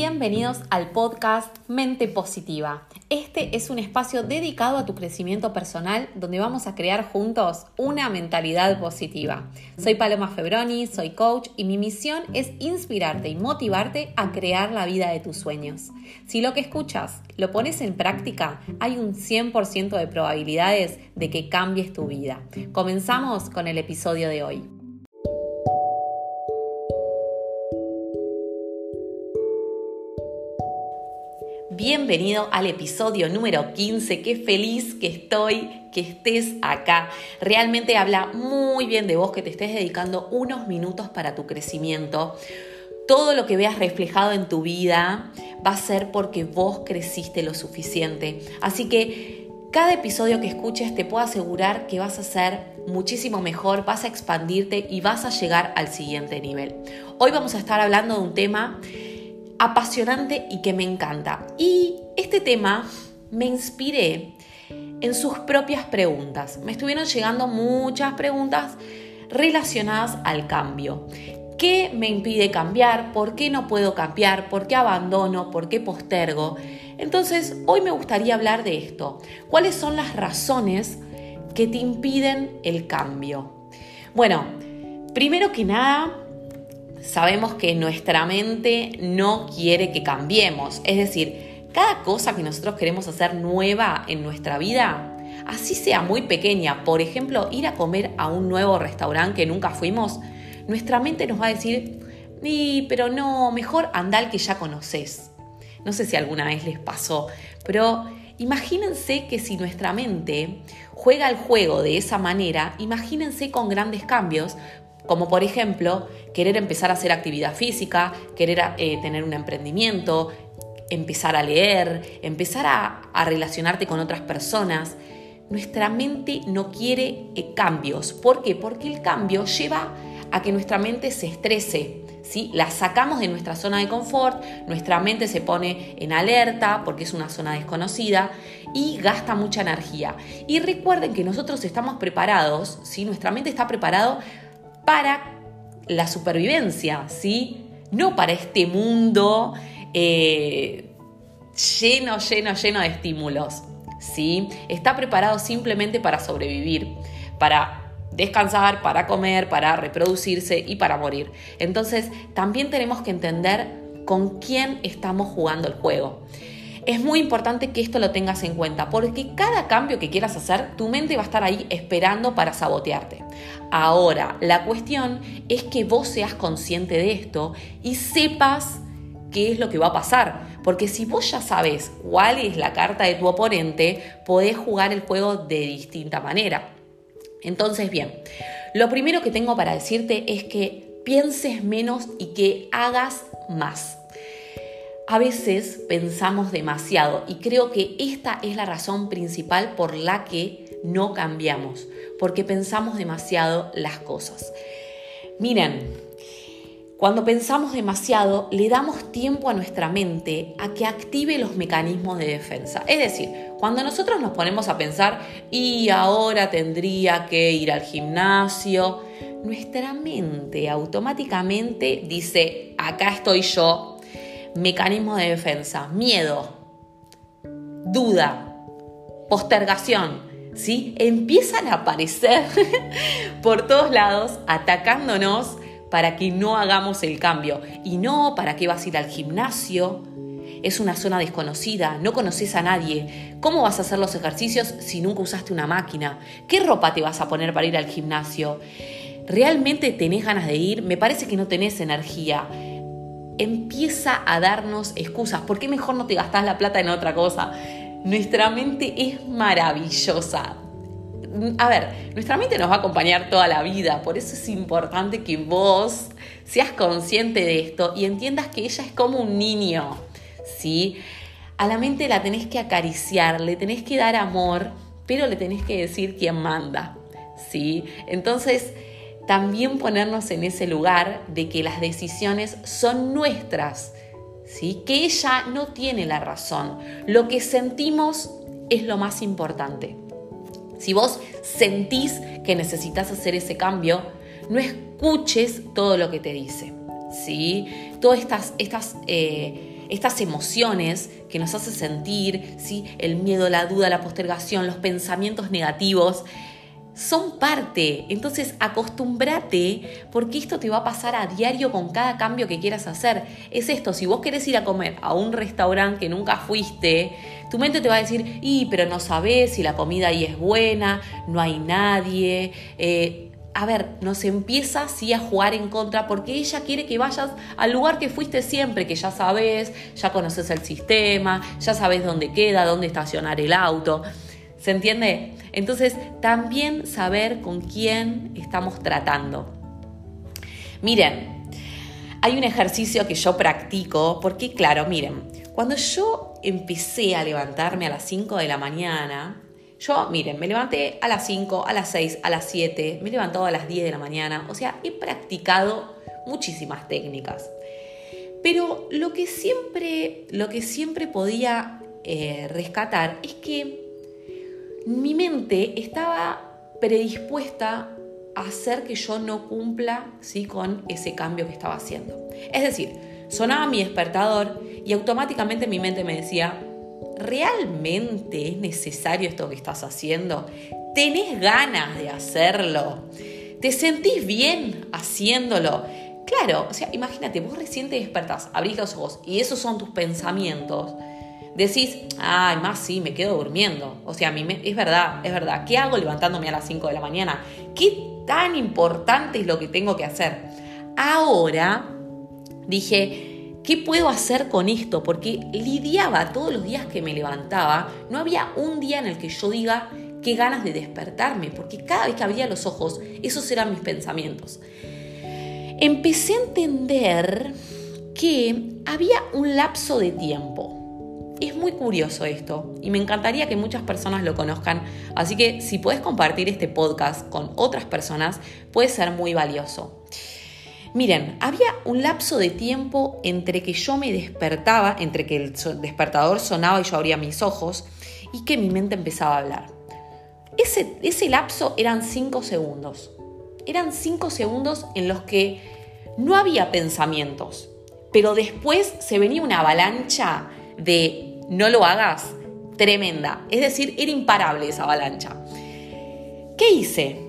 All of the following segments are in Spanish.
Bienvenidos al podcast Mente Positiva. Este es un espacio dedicado a tu crecimiento personal donde vamos a crear juntos una mentalidad positiva. Soy Paloma Febroni, soy coach y mi misión es inspirarte y motivarte a crear la vida de tus sueños. Si lo que escuchas lo pones en práctica, hay un 100% de probabilidades de que cambies tu vida. Comenzamos con el episodio de hoy. Bienvenido al episodio número 15. Qué feliz que estoy que estés acá. Realmente habla muy bien de vos que te estés dedicando unos minutos para tu crecimiento. Todo lo que veas reflejado en tu vida va a ser porque vos creciste lo suficiente. Así que cada episodio que escuches te puedo asegurar que vas a ser muchísimo mejor, vas a expandirte y vas a llegar al siguiente nivel. Hoy vamos a estar hablando de un tema apasionante y que me encanta. Y este tema me inspiré en sus propias preguntas. Me estuvieron llegando muchas preguntas relacionadas al cambio. ¿Qué me impide cambiar? ¿Por qué no puedo cambiar? ¿Por qué abandono? ¿Por qué postergo? Entonces, hoy me gustaría hablar de esto. ¿Cuáles son las razones que te impiden el cambio? Bueno, primero que nada, sabemos que nuestra mente no quiere que cambiemos. Es decir, cada cosa que nosotros queremos hacer nueva en nuestra vida, así sea muy pequeña, por ejemplo, ir a comer a un nuevo restaurante que nunca fuimos, nuestra mente nos va a decir, ni, pero no, mejor anda al que ya conoces. No sé si alguna vez les pasó, pero imagínense que si nuestra mente juega el juego de esa manera, imagínense con grandes cambios, como por ejemplo querer empezar a hacer actividad física, querer eh, tener un emprendimiento, empezar a leer, empezar a, relacionarte con otras personas. Nuestra mente no quiere eh, cambios. ¿Por qué? Porque el cambio lleva a que nuestra mente se estrese. ¿sí? La sacamos de nuestra zona de confort, nuestra mente se pone en alerta porque es una zona desconocida y gasta mucha energía. Y recuerden que nosotros estamos preparados, ¿sí? nuestra mente está preparado para la supervivencia, ¿sí? No para este mundo eh, lleno, lleno, lleno de estímulos, ¿sí? Está preparado simplemente para sobrevivir, para descansar, para comer, para reproducirse y para morir. Entonces, también tenemos que entender con quién estamos jugando el juego es muy importante que esto lo tengas en cuenta, porque cada cambio que quieras hacer, tu mente va a estar ahí esperando para sabotearte. Ahora, la cuestión es que vos seas consciente de esto y sepas qué es lo que va a pasar. Porque si vos ya sabes cuál es la carta de tu oponente, podés jugar el juego de distinta manera. Entonces, bien, lo primero que tengo para decirte es que pienses menos y que hagas más a veces pensamos demasiado y creo que esta es la razón principal por la que no cambiamos, porque pensamos demasiado las cosas. Miren, cuando pensamos demasiado, le damos tiempo a nuestra mente a que active los mecanismos de defensa. Es decir, cuando nosotros nos ponemos a pensar, y ahora tendría que ir al gimnasio, nuestra mente automáticamente dice, acá estoy yo, mecanismo de defensa, miedo, duda, postergación, ¿sí? Empiezan a aparecer por todos lados atacándonos para que no hagamos el cambio. Y no, ¿para qué vas a ir al gimnasio? Es una zona desconocida, no conoces a nadie. ¿Cómo vas a hacer los ejercicios si nunca usaste una máquina? ¿Qué ropa te vas a poner para ir al gimnasio? ¿Realmente tenés ganas de ir? Me parece que no tenés energía empieza a darnos excusas. ¿Por qué mejor no te gastás la plata en otra cosa? Nuestra mente es maravillosa. A ver, nuestra mente nos va a acompañar toda la vida, por eso es importante que vos seas consciente de esto y entiendas que ella es como un niño, ¿sí? A la mente la tenés que acariciar, le tenés que dar amor, pero le tenés que decir quién manda, ¿sí? Entonces, también ponernos en ese lugar de que las decisiones son nuestras, ¿sí? que ella no tiene la razón. Lo que sentimos es lo más importante. Si vos sentís que necesitas hacer ese cambio, no escuches todo lo que te dice. ¿sí? Todas estas, estas eh, estas emociones que nos hace sentir, ¿sí? el miedo, la duda, la postergación, los pensamientos negativos, son parte. Entonces acostúmbrate porque esto te va a pasar a diario con cada cambio que quieras hacer. Es esto, si vos querés ir a comer a un restaurante que nunca fuiste, tu mente te va a decir, y pero no sabes si la comida ahí es buena, no hay nadie. Eh, a ver, nos empieza a jugar en contra porque ella quiere que vayas al lugar que fuiste siempre, que ya sabes, ya conoces el sistema, ya sabes dónde queda, dónde estacionar el auto. ¿Se entiende? Entonces, también saber con quién estamos tratando. Miren, hay un ejercicio que yo practico porque, claro, miren, cuando yo empecé a levantarme a las 5 de la mañana, yo, miren, me levanté a las 5, a las 6, a las 7, me he levantado a las 10 de la mañana, o sea, he practicado muchísimas técnicas. Pero lo que siempre, lo que siempre podía eh, rescatar es que mi mente estaba predispuesta a hacer que yo no cumpla ¿sí? con ese cambio que estaba haciendo. Es decir, sonaba mi despertador y automáticamente mi mente me decía, ¿realmente es necesario esto que estás haciendo? ¿Tenés ganas de hacerlo? ¿Te sentís bien haciéndolo? Claro, o sea, imagínate, vos recién te despertás, abrís los ojos y esos son tus pensamientos. Decís, ay, más sí, me quedo durmiendo. O sea, es verdad, es verdad. ¿Qué hago levantándome a las 5 de la mañana? ¿Qué tan importante es lo que tengo que hacer? Ahora dije, ¿Qué puedo hacer con esto? Porque lidiaba todos los días que me levantaba, no había un día en el que yo diga qué ganas de despertarme, porque cada vez que abría los ojos, esos eran mis pensamientos. Empecé a entender que había un lapso de tiempo. Es muy curioso esto y me encantaría que muchas personas lo conozcan, así que si puedes compartir este podcast con otras personas, puede ser muy valioso. Miren, había un lapso de tiempo entre que yo me despertaba, entre que el despertador sonaba y yo abría mis ojos, y que mi mente empezaba a hablar. Ese, ese lapso eran cinco segundos. Eran cinco segundos en los que no había pensamientos, pero después se venía una avalancha de no lo hagas tremenda. Es decir, era imparable esa avalancha. ¿Qué hice?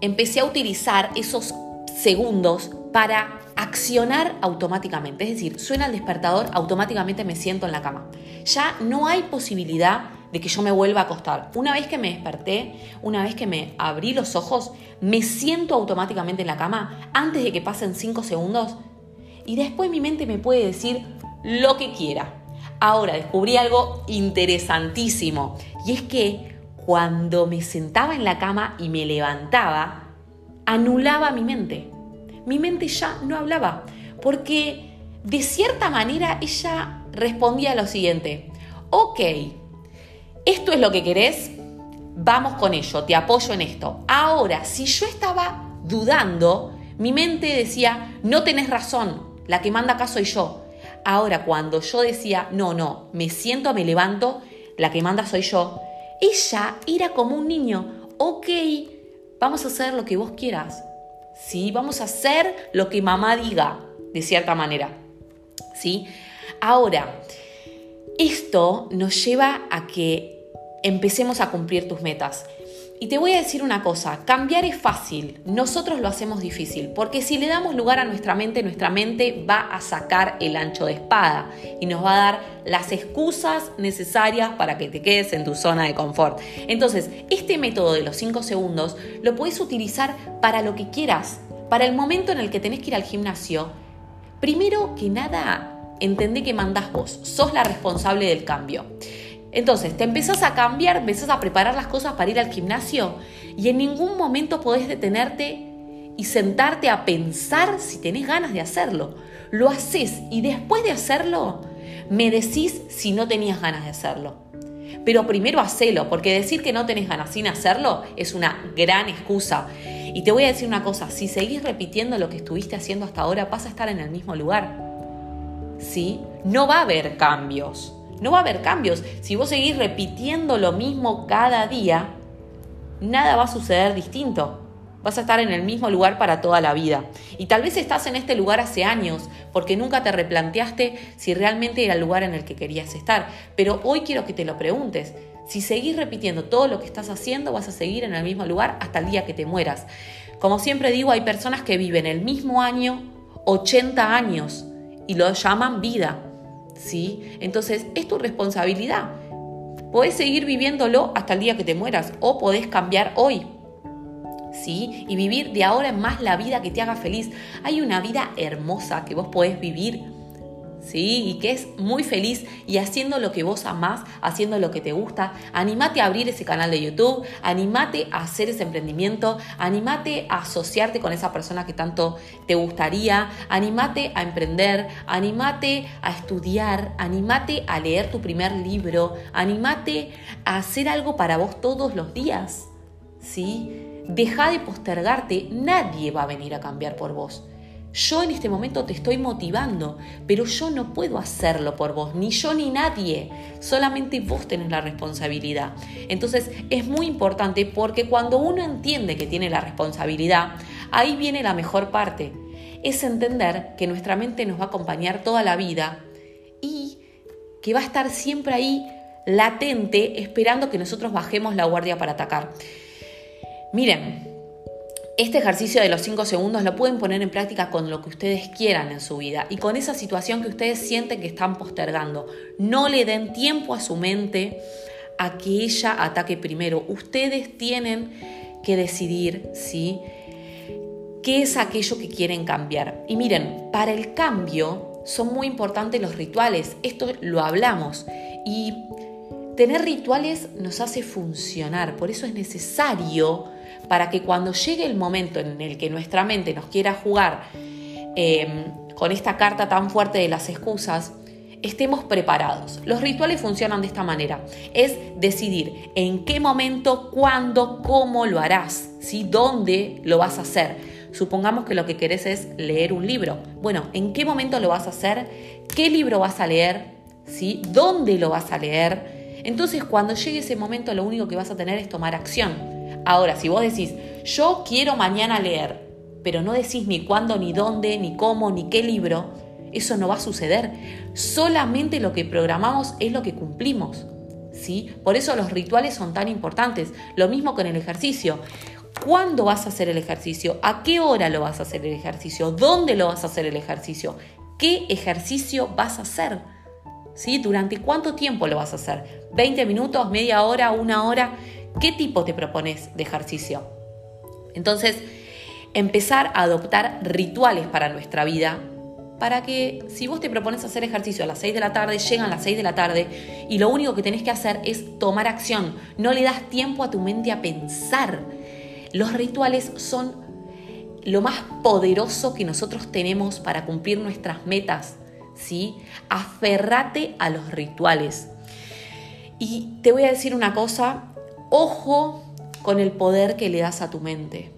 Empecé a utilizar esos segundos para accionar automáticamente. Es decir, suena el despertador, automáticamente me siento en la cama. Ya no hay posibilidad de que yo me vuelva a acostar. Una vez que me desperté, una vez que me abrí los ojos, me siento automáticamente en la cama antes de que pasen 5 segundos y después mi mente me puede decir lo que quiera. Ahora descubrí algo interesantísimo y es que cuando me sentaba en la cama y me levantaba, anulaba mi mente. Mi mente ya no hablaba, porque de cierta manera ella respondía lo siguiente, ok, esto es lo que querés, vamos con ello, te apoyo en esto. Ahora, si yo estaba dudando, mi mente decía, no tenés razón, la que manda acá soy yo. Ahora, cuando yo decía, no, no, me siento, me levanto, la que manda soy yo, ella era como un niño, ok, vamos a hacer lo que vos quieras. ¿Sí? Vamos a hacer lo que mamá diga, de cierta manera. ¿Sí? Ahora, esto nos lleva a que empecemos a cumplir tus metas. Y te voy a decir una cosa, cambiar es fácil, nosotros lo hacemos difícil, porque si le damos lugar a nuestra mente, nuestra mente va a sacar el ancho de espada y nos va a dar las excusas necesarias para que te quedes en tu zona de confort. Entonces, este método de los 5 segundos lo puedes utilizar para lo que quieras, para el momento en el que tenés que ir al gimnasio. Primero que nada, entendé que mandás vos, sos la responsable del cambio. Entonces, te empezás a cambiar, empezás a preparar las cosas para ir al gimnasio y en ningún momento podés detenerte y sentarte a pensar si tenés ganas de hacerlo. Lo haces y después de hacerlo, me decís si no tenías ganas de hacerlo. Pero primero hacelo, porque decir que no tenés ganas sin hacerlo es una gran excusa. Y te voy a decir una cosa, si seguís repitiendo lo que estuviste haciendo hasta ahora, vas a estar en el mismo lugar. ¿Sí? No va a haber cambios. No va a haber cambios. Si vos seguís repitiendo lo mismo cada día, nada va a suceder distinto. vas a estar en el mismo lugar para toda la vida. Y tal vez estás en este lugar hace años porque nunca te replanteaste si realmente era el lugar en el que querías estar. Pero hoy quiero que te lo preguntes. Si seguís repitiendo todo lo que estás haciendo, vas a seguir en el mismo lugar hasta el día que te mueras. Como siempre digo, hay personas que viven el mismo año 80 años y lo llaman vida. ¿Sí? Entonces, es tu responsabilidad. Podés seguir viviéndolo hasta el día que te mueras o podés cambiar hoy. ¿Sí? Y vivir de ahora en más la vida que te haga feliz. Hay una vida hermosa que vos podés vivir ¿sí? Y que es muy feliz y haciendo lo que vos amás, haciendo lo que te gusta. Animate a abrir ese canal de YouTube, animate a hacer ese emprendimiento, animate a asociarte con esa persona que tanto te gustaría, animate a emprender, animate a estudiar, animate a leer tu primer libro, animate a hacer algo para vos todos los días, ¿sí? Deja de postergarte, nadie va a venir a cambiar por vos. Yo en este momento te estoy motivando, pero yo no puedo hacerlo por vos, ni yo ni nadie. Solamente vos tenés la responsabilidad. Entonces es muy importante porque cuando uno entiende que tiene la responsabilidad, ahí viene la mejor parte. Es entender que nuestra mente nos va a acompañar toda la vida y que va a estar siempre ahí latente esperando que nosotros bajemos la guardia para atacar. Miren, este ejercicio de los 5 segundos lo pueden poner en práctica con lo que ustedes quieran en su vida y con esa situación que ustedes sienten que están postergando. No le den tiempo a su mente a que ella ataque primero. Ustedes tienen que decidir, ¿sí? ¿Qué es aquello que quieren cambiar? Y miren, para el cambio son muy importantes los rituales. Esto lo hablamos. Y tener rituales nos hace funcionar. Por eso es necesario para que cuando llegue el momento en el que nuestra mente nos quiera jugar em, con esta carta tan fuerte de las excusas, estemos preparados. Los rituales funcionan de esta manera. Es decidir en qué momento, cuándo, cómo lo harás, ¿sí? dónde lo vas a hacer. Supongamos que lo que querés es leer un libro. Bueno, ¿en qué momento lo vas a hacer? ¿Qué libro vas a leer? ¿Sí? ¿Dónde lo vas a leer? Entonces, cuando llegue ese momento, lo único que vas a tener es tomar acción. Ahora, si vos decís, yo quiero mañana leer, pero no decís ni cuándo, ni dónde, ni cómo, ni qué libro, eso no va a suceder. Solamente lo que programamos es lo que cumplimos. ¿sí? Por eso los rituales son tan importantes. Lo mismo con el ejercicio. ¿Cuándo vas a hacer el ejercicio? ¿A qué hora lo vas a hacer el ejercicio? ¿Dónde lo vas a hacer el ejercicio? ¿Qué ejercicio vas a hacer? ¿Sí? ¿Durante cuánto tiempo lo vas a hacer? ¿20 minutos, media hora, una hora? ¿Qué tipo te propones de ejercicio? Entonces, empezar a adoptar rituales para nuestra vida, para que si vos te propones hacer ejercicio a las 6 de la tarde, llegan las 6 de la tarde y lo único que tenés que hacer es tomar acción. No le das tiempo a tu mente a pensar. Los rituales son lo más poderoso que nosotros tenemos para cumplir nuestras metas. ¿sí? Aferrate a los rituales. Y te voy a decir una cosa Ojo con el poder que le das a tu mente.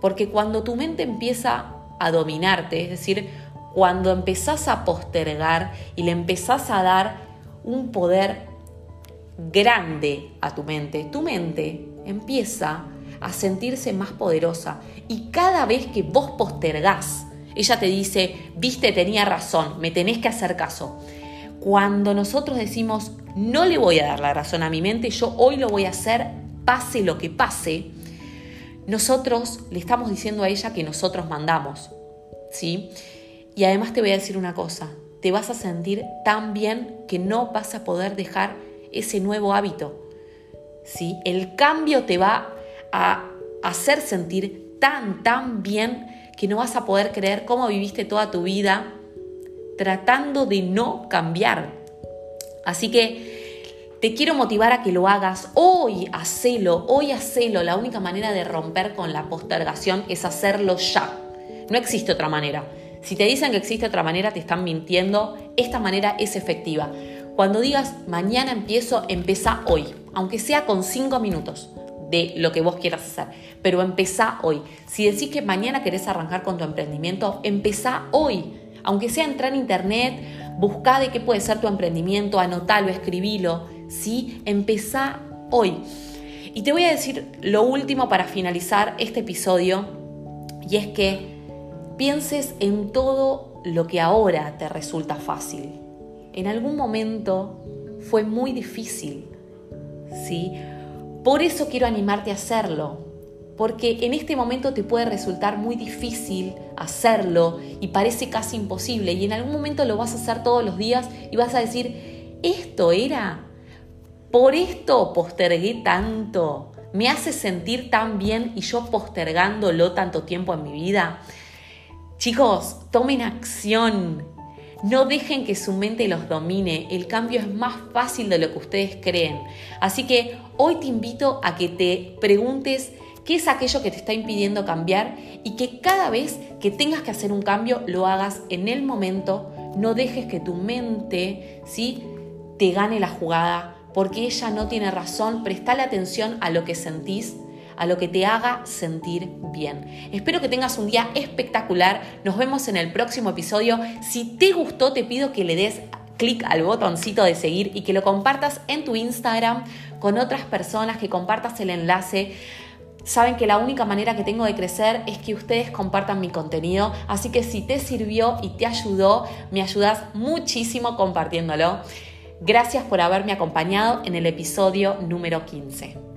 Porque cuando tu mente empieza a dominarte, es decir, cuando empezás a postergar y le empezás a dar un poder grande a tu mente, tu mente empieza a sentirse más poderosa y cada vez que vos postergás, ella te dice, viste, tenía razón, me tenés que hacer caso. Cuando nosotros decimos, no le voy a dar la razón a mi mente, yo hoy lo voy a hacer, pase lo que pase, nosotros le estamos diciendo a ella que nosotros mandamos, ¿sí? Y además te voy a decir una cosa, te vas a sentir tan bien que no vas a poder dejar ese nuevo hábito, ¿sí? El cambio te va a hacer sentir tan, tan bien que no vas a poder creer cómo viviste toda tu vida tratando de no cambiar. Así que te quiero motivar a que lo hagas hoy, hacelo, hoy hacelo. La única manera de romper con la postergación es hacerlo ya. No existe otra manera. Si te dicen que existe otra manera, te están mintiendo. Esta manera es efectiva. Cuando digas mañana empiezo, empieza hoy, aunque sea con cinco minutos de lo que vos quieras hacer, pero empezá hoy. Si decís que mañana querés arrancar con tu emprendimiento, empezá hoy aunque sea entrar en internet, busca de qué puede ser tu emprendimiento, anotalo, escribilo, ¿sí? Empezá hoy. Y te voy a decir lo último para finalizar este episodio, y es que pienses en todo lo que ahora te resulta fácil. En algún momento fue muy difícil, ¿sí? Por eso quiero animarte a hacerlo, porque en este momento te puede resultar muy difícil hacerlo y parece casi imposible y en algún momento lo vas a hacer todos los días y vas a decir, esto era, por esto postergué tanto, me hace sentir tan bien y yo postergándolo tanto tiempo en mi vida. Chicos, tomen acción, no dejen que su mente los domine, el cambio es más fácil de lo que ustedes creen. Así que hoy te invito a que te preguntes qué es aquello que te está impidiendo cambiar y que cada vez que tengas que hacer un cambio lo hagas en el momento, no dejes que tu mente ¿sí? te gane la jugada porque ella no tiene razón, prestale atención a lo que sentís a lo que te haga sentir bien. Espero que tengas un día espectacular. Nos vemos en el próximo episodio. Si te gustó, te pido que le des clic al botoncito de seguir y que lo compartas en tu Instagram con otras personas, que compartas el enlace. Saben que la única manera que tengo de crecer es que ustedes compartan mi contenido, así que si te sirvió y te ayudó, me ayudas muchísimo compartiéndolo. Gracias por haberme acompañado en el episodio número 15.